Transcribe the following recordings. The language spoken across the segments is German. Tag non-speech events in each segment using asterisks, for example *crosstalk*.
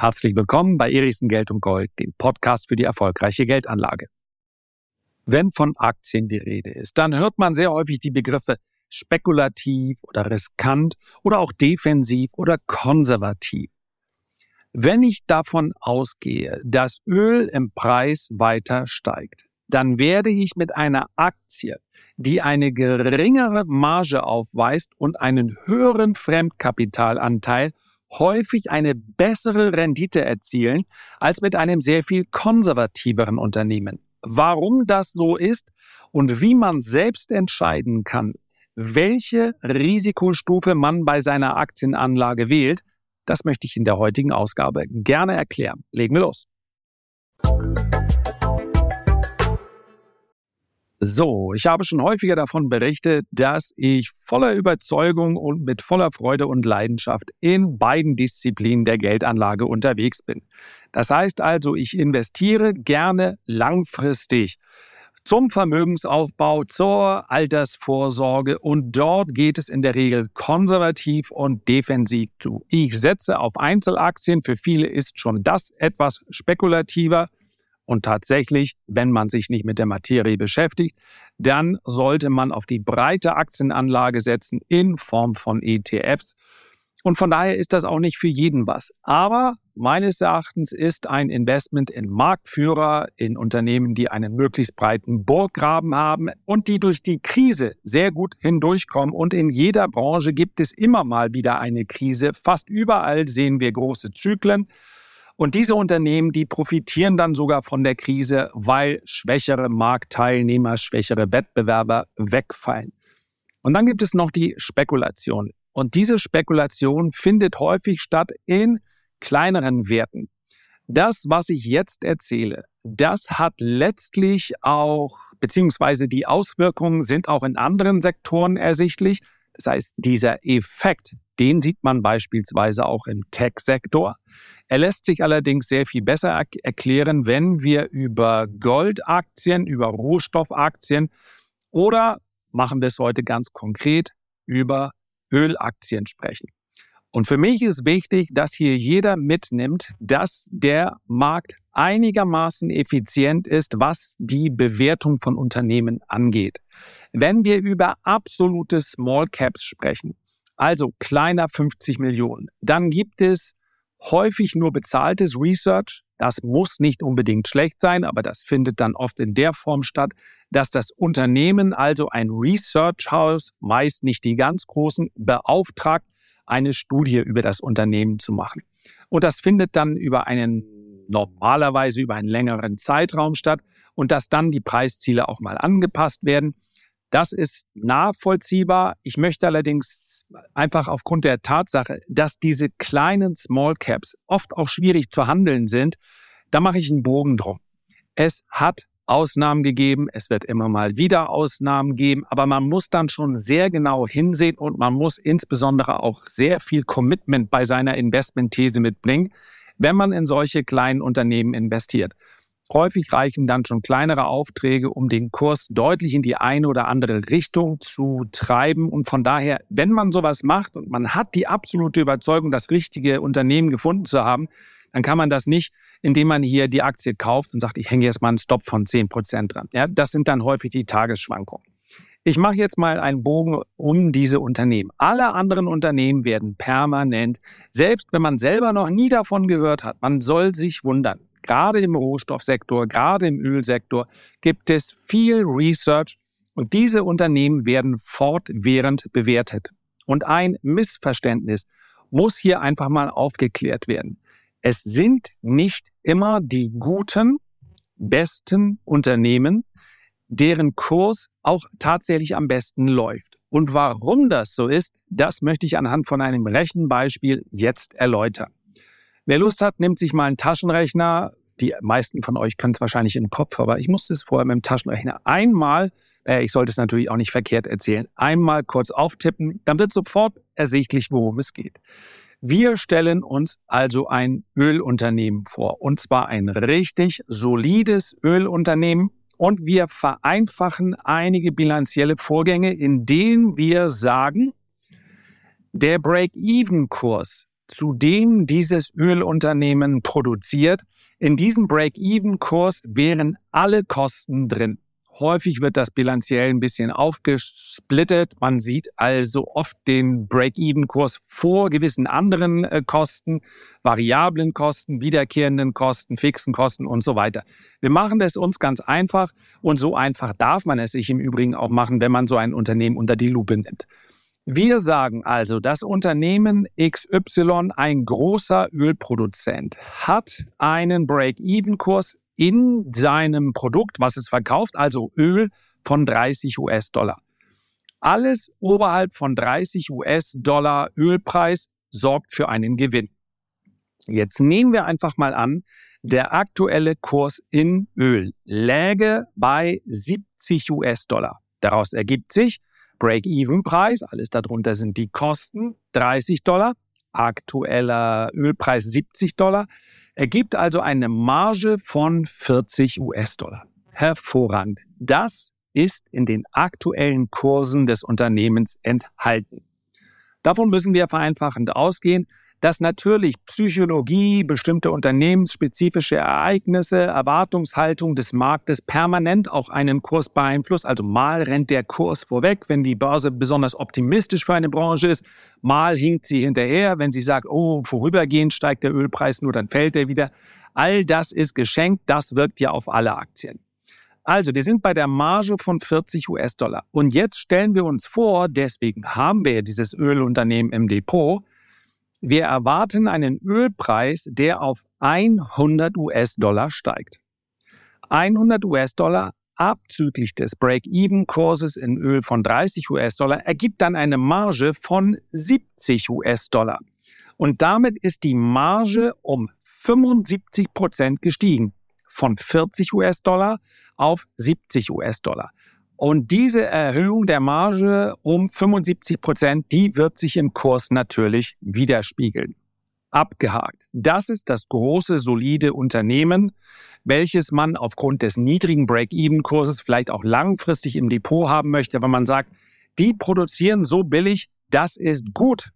Herzlich willkommen bei Erichsen Geld und Gold, dem Podcast für die erfolgreiche Geldanlage. Wenn von Aktien die Rede ist, dann hört man sehr häufig die Begriffe spekulativ oder riskant oder auch defensiv oder konservativ. Wenn ich davon ausgehe, dass Öl im Preis weiter steigt, dann werde ich mit einer Aktie, die eine geringere Marge aufweist und einen höheren Fremdkapitalanteil häufig eine bessere Rendite erzielen als mit einem sehr viel konservativeren Unternehmen. Warum das so ist und wie man selbst entscheiden kann, welche Risikostufe man bei seiner Aktienanlage wählt, das möchte ich in der heutigen Ausgabe gerne erklären. Legen wir los. So, ich habe schon häufiger davon berichtet, dass ich voller Überzeugung und mit voller Freude und Leidenschaft in beiden Disziplinen der Geldanlage unterwegs bin. Das heißt also, ich investiere gerne langfristig zum Vermögensaufbau, zur Altersvorsorge und dort geht es in der Regel konservativ und defensiv zu. Ich setze auf Einzelaktien, für viele ist schon das etwas spekulativer. Und tatsächlich, wenn man sich nicht mit der Materie beschäftigt, dann sollte man auf die breite Aktienanlage setzen in Form von ETFs. Und von daher ist das auch nicht für jeden was. Aber meines Erachtens ist ein Investment in Marktführer, in Unternehmen, die einen möglichst breiten Burggraben haben und die durch die Krise sehr gut hindurchkommen. Und in jeder Branche gibt es immer mal wieder eine Krise. Fast überall sehen wir große Zyklen. Und diese Unternehmen, die profitieren dann sogar von der Krise, weil schwächere Marktteilnehmer, schwächere Wettbewerber wegfallen. Und dann gibt es noch die Spekulation. Und diese Spekulation findet häufig statt in kleineren Werten. Das, was ich jetzt erzähle, das hat letztlich auch, beziehungsweise die Auswirkungen sind auch in anderen Sektoren ersichtlich. Das heißt, dieser Effekt, den sieht man beispielsweise auch im Tech-Sektor. Er lässt sich allerdings sehr viel besser er erklären, wenn wir über Goldaktien, über Rohstoffaktien oder machen wir es heute ganz konkret über Ölaktien sprechen. Und für mich ist wichtig, dass hier jeder mitnimmt, dass der Markt einigermaßen effizient ist, was die Bewertung von Unternehmen angeht. Wenn wir über absolute Small Caps sprechen, also kleiner 50 Millionen, dann gibt es häufig nur bezahltes Research. Das muss nicht unbedingt schlecht sein, aber das findet dann oft in der Form statt, dass das Unternehmen, also ein Research House, meist nicht die ganz großen, beauftragt, eine Studie über das Unternehmen zu machen. Und das findet dann über einen normalerweise über einen längeren Zeitraum statt und dass dann die Preisziele auch mal angepasst werden. Das ist nachvollziehbar. Ich möchte allerdings einfach aufgrund der Tatsache, dass diese kleinen Small Caps oft auch schwierig zu handeln sind, da mache ich einen Bogen drum. Es hat Ausnahmen gegeben, es wird immer mal wieder Ausnahmen geben, aber man muss dann schon sehr genau hinsehen und man muss insbesondere auch sehr viel Commitment bei seiner Investmentthese mitbringen, wenn man in solche kleinen Unternehmen investiert. Häufig reichen dann schon kleinere Aufträge, um den Kurs deutlich in die eine oder andere Richtung zu treiben. Und von daher, wenn man sowas macht und man hat die absolute Überzeugung, das richtige Unternehmen gefunden zu haben, dann kann man das nicht, indem man hier die Aktie kauft und sagt, ich hänge jetzt mal einen Stop von 10 Prozent dran. Ja, das sind dann häufig die Tagesschwankungen. Ich mache jetzt mal einen Bogen um diese Unternehmen. Alle anderen Unternehmen werden permanent, selbst wenn man selber noch nie davon gehört hat, man soll sich wundern. Gerade im Rohstoffsektor, gerade im Ölsektor gibt es viel Research und diese Unternehmen werden fortwährend bewertet. Und ein Missverständnis muss hier einfach mal aufgeklärt werden. Es sind nicht immer die guten, besten Unternehmen, deren Kurs auch tatsächlich am besten läuft. Und warum das so ist, das möchte ich anhand von einem Rechenbeispiel jetzt erläutern. Wer Lust hat, nimmt sich mal einen Taschenrechner. Die meisten von euch können es wahrscheinlich im Kopf, aber ich musste es vorher mit dem Taschenrechner einmal, äh, ich sollte es natürlich auch nicht verkehrt erzählen, einmal kurz auftippen, dann wird sofort ersichtlich, worum es geht. Wir stellen uns also ein Ölunternehmen vor, und zwar ein richtig solides Ölunternehmen. Und wir vereinfachen einige bilanzielle Vorgänge, indem wir sagen, der Break-Even-Kurs zu dem dieses Ölunternehmen produziert. In diesem Break-Even-Kurs wären alle Kosten drin. Häufig wird das bilanziell ein bisschen aufgesplittet. Man sieht also oft den Break-Even-Kurs vor gewissen anderen äh, Kosten, variablen Kosten, wiederkehrenden Kosten, fixen Kosten und so weiter. Wir machen es uns ganz einfach und so einfach darf man es sich im Übrigen auch machen, wenn man so ein Unternehmen unter die Lupe nimmt. Wir sagen also, das Unternehmen XY, ein großer Ölproduzent, hat einen Break-Even-Kurs in seinem Produkt, was es verkauft, also Öl von 30 US-Dollar. Alles oberhalb von 30 US-Dollar Ölpreis sorgt für einen Gewinn. Jetzt nehmen wir einfach mal an, der aktuelle Kurs in Öl läge bei 70 US-Dollar. Daraus ergibt sich Break-Even-Preis, alles darunter sind die Kosten, 30 Dollar, aktueller Ölpreis 70 Dollar ergibt also eine Marge von 40 US-Dollar. Hervorragend. Das ist in den aktuellen Kursen des Unternehmens enthalten. Davon müssen wir vereinfachend ausgehen, dass natürlich Psychologie, bestimmte unternehmensspezifische Ereignisse, Erwartungshaltung des Marktes permanent auch einen Kurs beeinflusst. Also mal rennt der Kurs vorweg, wenn die Börse besonders optimistisch für eine Branche ist, mal hinkt sie hinterher, wenn sie sagt, oh, vorübergehend steigt der Ölpreis nur, dann fällt er wieder. All das ist geschenkt, das wirkt ja auf alle Aktien. Also, wir sind bei der Marge von 40 US-Dollar. Und jetzt stellen wir uns vor, deswegen haben wir ja dieses Ölunternehmen im Depot, wir erwarten einen Ölpreis, der auf 100 US-Dollar steigt. 100 US-Dollar abzüglich des Break-Even-Kurses in Öl von 30 US-Dollar ergibt dann eine Marge von 70 US-Dollar. Und damit ist die Marge um 75 Prozent gestiegen. Von 40 US-Dollar auf 70 US-Dollar. Und diese Erhöhung der Marge um 75 Prozent, die wird sich im Kurs natürlich widerspiegeln. Abgehakt. Das ist das große, solide Unternehmen, welches man aufgrund des niedrigen Break-Even-Kurses vielleicht auch langfristig im Depot haben möchte, wenn man sagt, die produzieren so billig, das ist gut.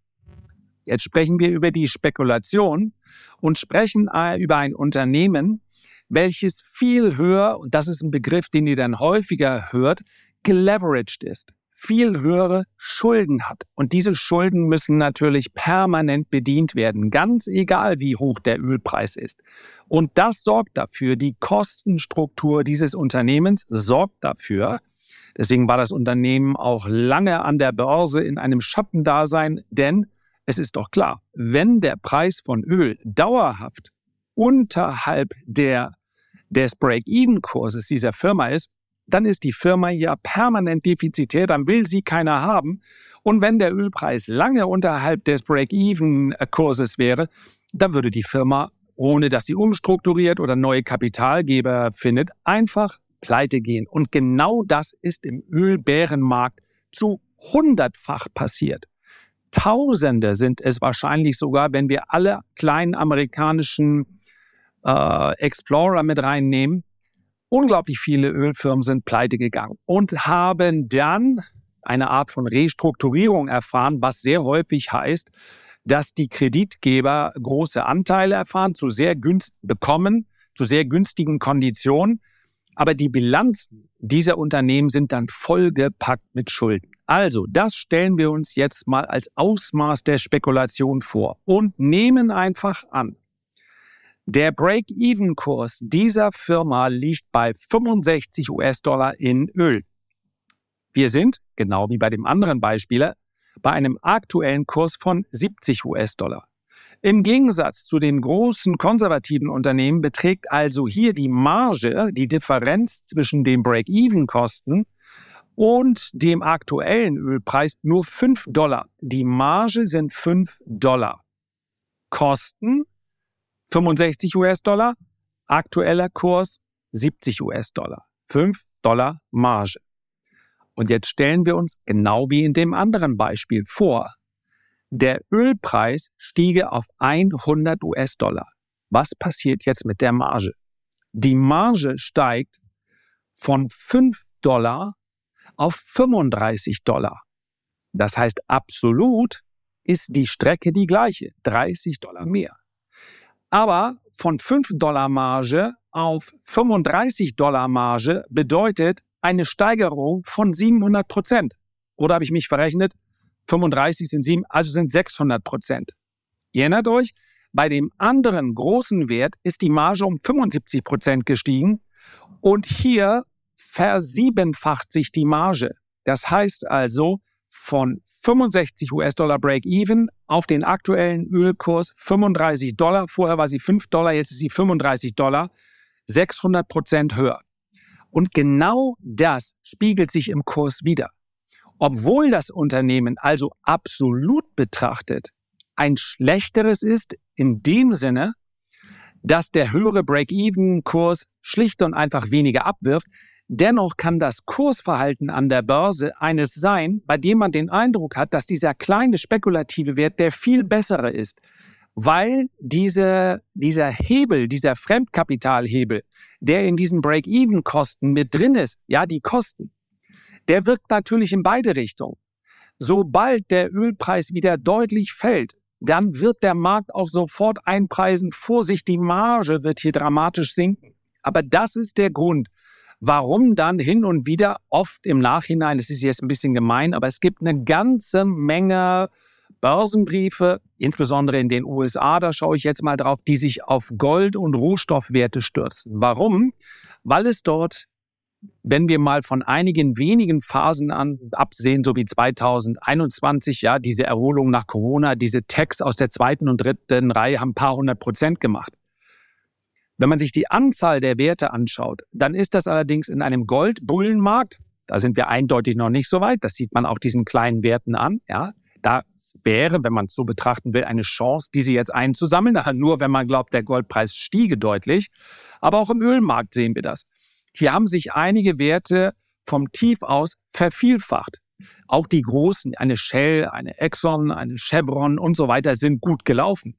Jetzt sprechen wir über die Spekulation und sprechen äh, über ein Unternehmen, welches viel höher, und das ist ein Begriff, den ihr dann häufiger hört, geleveraged ist, viel höhere Schulden hat. Und diese Schulden müssen natürlich permanent bedient werden, ganz egal wie hoch der Ölpreis ist. Und das sorgt dafür, die Kostenstruktur dieses Unternehmens sorgt dafür, deswegen war das Unternehmen auch lange an der Börse in einem Schattendasein, denn es ist doch klar, wenn der Preis von Öl dauerhaft unterhalb der des Break-Even-Kurses dieser Firma ist, dann ist die Firma ja permanent defizitär, dann will sie keiner haben. Und wenn der Ölpreis lange unterhalb des Break-Even-Kurses wäre, dann würde die Firma, ohne dass sie umstrukturiert oder neue Kapitalgeber findet, einfach pleite gehen. Und genau das ist im Ölbärenmarkt zu hundertfach passiert. Tausende sind es wahrscheinlich sogar, wenn wir alle kleinen amerikanischen äh, Explorer mit reinnehmen. Unglaublich viele Ölfirmen sind pleite gegangen und haben dann eine Art von Restrukturierung erfahren, was sehr häufig heißt, dass die Kreditgeber große Anteile erfahren, zu sehr günst bekommen, zu sehr günstigen Konditionen. Aber die Bilanzen dieser Unternehmen sind dann vollgepackt mit Schulden. Also, das stellen wir uns jetzt mal als Ausmaß der Spekulation vor und nehmen einfach an, der Break-Even-Kurs dieser Firma liegt bei 65 US-Dollar in Öl. Wir sind, genau wie bei dem anderen Beispiel, bei einem aktuellen Kurs von 70 US-Dollar. Im Gegensatz zu den großen konservativen Unternehmen beträgt also hier die Marge, die Differenz zwischen dem Break-Even-Kosten und dem aktuellen Ölpreis nur 5 Dollar. Die Marge sind 5 Dollar. Kosten 65 US-Dollar, aktueller Kurs 70 US-Dollar. 5 Dollar Marge. Und jetzt stellen wir uns genau wie in dem anderen Beispiel vor. Der Ölpreis stiege auf 100 US-Dollar. Was passiert jetzt mit der Marge? Die Marge steigt von 5 Dollar auf 35 Dollar. Das heißt, absolut ist die Strecke die gleiche, 30 Dollar mehr. Aber von 5 Dollar Marge auf 35 Dollar Marge bedeutet eine Steigerung von 700 Prozent. Oder habe ich mich verrechnet? 35 sind 7, also sind 600 Prozent. Ihr erinnert euch, bei dem anderen großen Wert ist die Marge um 75 Prozent gestiegen und hier versiebenfacht sich die Marge. Das heißt also von 65 US-Dollar Break-Even auf den aktuellen Ölkurs 35 Dollar. Vorher war sie 5 Dollar, jetzt ist sie 35 Dollar. 600 Prozent höher. Und genau das spiegelt sich im Kurs wieder. Obwohl das Unternehmen also absolut betrachtet ein schlechteres ist, in dem Sinne, dass der höhere Break-Even-Kurs schlicht und einfach weniger abwirft, Dennoch kann das Kursverhalten an der Börse eines sein, bei dem man den Eindruck hat, dass dieser kleine spekulative Wert der viel bessere ist, weil diese, dieser Hebel, dieser Fremdkapitalhebel, der in diesen Break-Even-Kosten mit drin ist, ja, die Kosten, der wirkt natürlich in beide Richtungen. Sobald der Ölpreis wieder deutlich fällt, dann wird der Markt auch sofort einpreisen, Vorsicht, die Marge wird hier dramatisch sinken. Aber das ist der Grund, warum dann hin und wieder oft im Nachhinein, das ist jetzt ein bisschen gemein, aber es gibt eine ganze Menge Börsenbriefe, insbesondere in den USA, da schaue ich jetzt mal drauf, die sich auf Gold- und Rohstoffwerte stürzen. Warum? Weil es dort, wenn wir mal von einigen wenigen Phasen an absehen, so wie 2021, ja, diese Erholung nach Corona, diese Techs aus der zweiten und dritten Reihe haben ein paar hundert Prozent gemacht. Wenn man sich die Anzahl der Werte anschaut, dann ist das allerdings in einem Goldbullenmarkt, da sind wir eindeutig noch nicht so weit, das sieht man auch diesen kleinen Werten an, ja, da wäre, wenn man es so betrachten will, eine Chance, diese jetzt einzusammeln, *laughs* nur wenn man glaubt, der Goldpreis stiege deutlich. Aber auch im Ölmarkt sehen wir das. Hier haben sich einige Werte vom Tief aus vervielfacht. Auch die großen, eine Shell, eine Exxon, eine Chevron und so weiter sind gut gelaufen.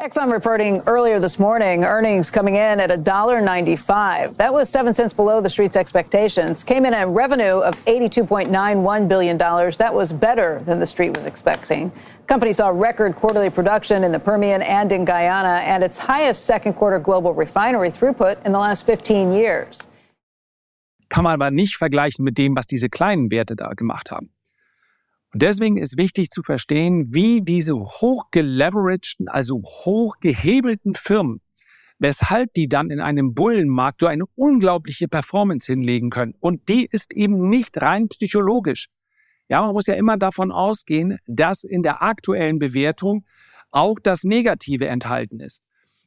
Exxon reporting earlier this morning earnings coming in at $1.95. That was 7 cents below the street's expectations. Came in at revenue of $82.91 billion. That was better than the street was expecting. Company saw record quarterly production in the Permian and in Guyana and its highest second quarter global refinery throughput in the last 15 years. Kann man aber nicht vergleichen mit dem, was diese kleinen Werte da gemacht haben. Und deswegen ist wichtig zu verstehen, wie diese hochgeleveragten, also hochgehebelten Firmen, weshalb die dann in einem Bullenmarkt so eine unglaubliche Performance hinlegen können. Und die ist eben nicht rein psychologisch. Ja, man muss ja immer davon ausgehen, dass in der aktuellen Bewertung auch das Negative enthalten ist.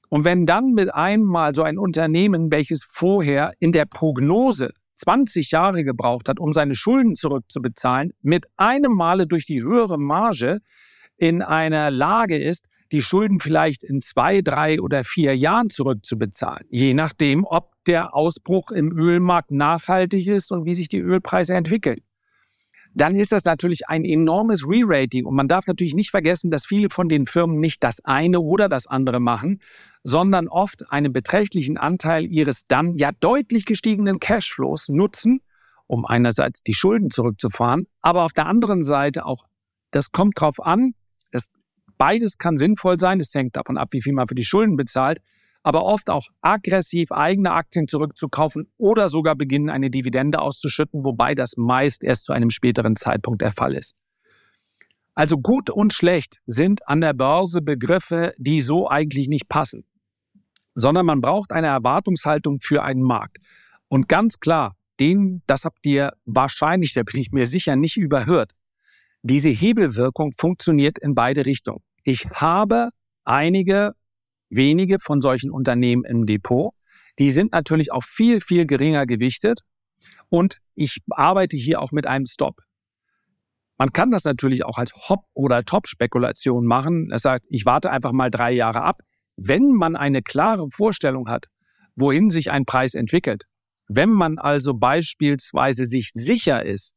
Und wenn dann mit einmal so ein Unternehmen, welches vorher in der Prognose 20 Jahre gebraucht hat, um seine Schulden zurückzubezahlen, mit einem Male durch die höhere Marge in einer Lage ist, die Schulden vielleicht in zwei, drei oder vier Jahren zurückzubezahlen, je nachdem, ob der Ausbruch im Ölmarkt nachhaltig ist und wie sich die Ölpreise entwickeln. Dann ist das natürlich ein enormes Re-Rating. Und man darf natürlich nicht vergessen, dass viele von den Firmen nicht das eine oder das andere machen, sondern oft einen beträchtlichen Anteil ihres dann ja deutlich gestiegenen Cashflows nutzen, um einerseits die Schulden zurückzufahren, aber auf der anderen Seite auch, das kommt drauf an, das, beides kann sinnvoll sein, das hängt davon ab, wie viel man für die Schulden bezahlt, aber oft auch aggressiv eigene Aktien zurückzukaufen oder sogar beginnen, eine Dividende auszuschütten, wobei das meist erst zu einem späteren Zeitpunkt der Fall ist. Also gut und schlecht sind an der Börse Begriffe, die so eigentlich nicht passen sondern man braucht eine Erwartungshaltung für einen Markt. Und ganz klar, den, das habt ihr wahrscheinlich, da bin ich mir sicher, nicht überhört. Diese Hebelwirkung funktioniert in beide Richtungen. Ich habe einige wenige von solchen Unternehmen im Depot. Die sind natürlich auch viel, viel geringer gewichtet. Und ich arbeite hier auch mit einem Stop. Man kann das natürlich auch als Hop- oder Top-Spekulation machen. Das sagt, ich warte einfach mal drei Jahre ab. Wenn man eine klare Vorstellung hat, wohin sich ein Preis entwickelt, wenn man also beispielsweise sich sicher ist,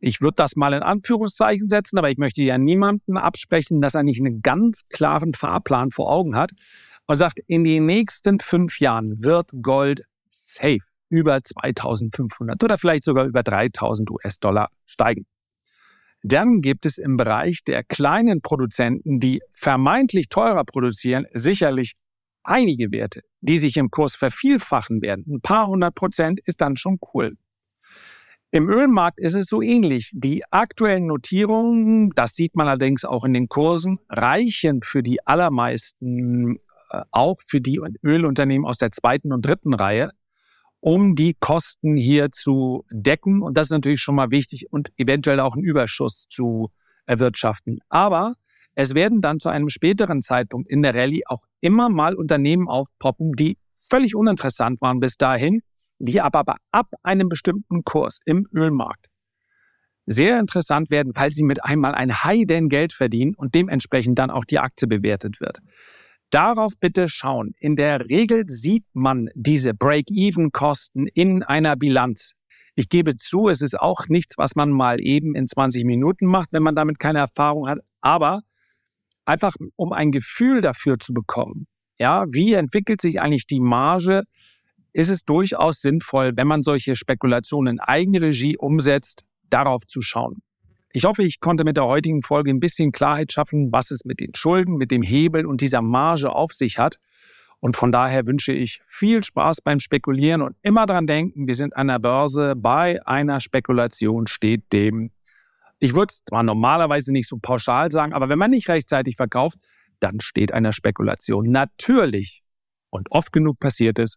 ich würde das mal in Anführungszeichen setzen, aber ich möchte ja niemandem absprechen, dass er nicht einen ganz klaren Fahrplan vor Augen hat und sagt, in den nächsten fünf Jahren wird Gold safe über 2500 oder vielleicht sogar über 3000 US-Dollar steigen. Dann gibt es im Bereich der kleinen Produzenten, die vermeintlich teurer produzieren, sicherlich einige Werte, die sich im Kurs vervielfachen werden. Ein paar hundert Prozent ist dann schon cool. Im Ölmarkt ist es so ähnlich. Die aktuellen Notierungen, das sieht man allerdings auch in den Kursen, reichen für die allermeisten, äh, auch für die Ölunternehmen aus der zweiten und dritten Reihe, um die Kosten hier zu decken. Und das ist natürlich schon mal wichtig und eventuell auch einen Überschuss zu erwirtschaften. Aber es werden dann zu einem späteren Zeitpunkt in der Rallye auch immer mal Unternehmen aufpoppen, die völlig uninteressant waren bis dahin, die aber ab einem bestimmten Kurs im Ölmarkt sehr interessant werden, weil sie mit einmal ein Heiden Geld verdienen und dementsprechend dann auch die Aktie bewertet wird. Darauf bitte schauen. In der Regel sieht man diese Break-Even-Kosten in einer Bilanz. Ich gebe zu, es ist auch nichts, was man mal eben in 20 Minuten macht, wenn man damit keine Erfahrung hat. Aber einfach, um ein Gefühl dafür zu bekommen, ja, wie entwickelt sich eigentlich die Marge, ist es durchaus sinnvoll, wenn man solche Spekulationen in Eigenregie umsetzt, darauf zu schauen. Ich hoffe, ich konnte mit der heutigen Folge ein bisschen Klarheit schaffen, was es mit den Schulden, mit dem Hebel und dieser Marge auf sich hat. Und von daher wünsche ich viel Spaß beim Spekulieren und immer dran denken, wir sind an der Börse. Bei einer Spekulation steht dem, ich würde es zwar normalerweise nicht so pauschal sagen, aber wenn man nicht rechtzeitig verkauft, dann steht einer Spekulation natürlich und oft genug passiert es,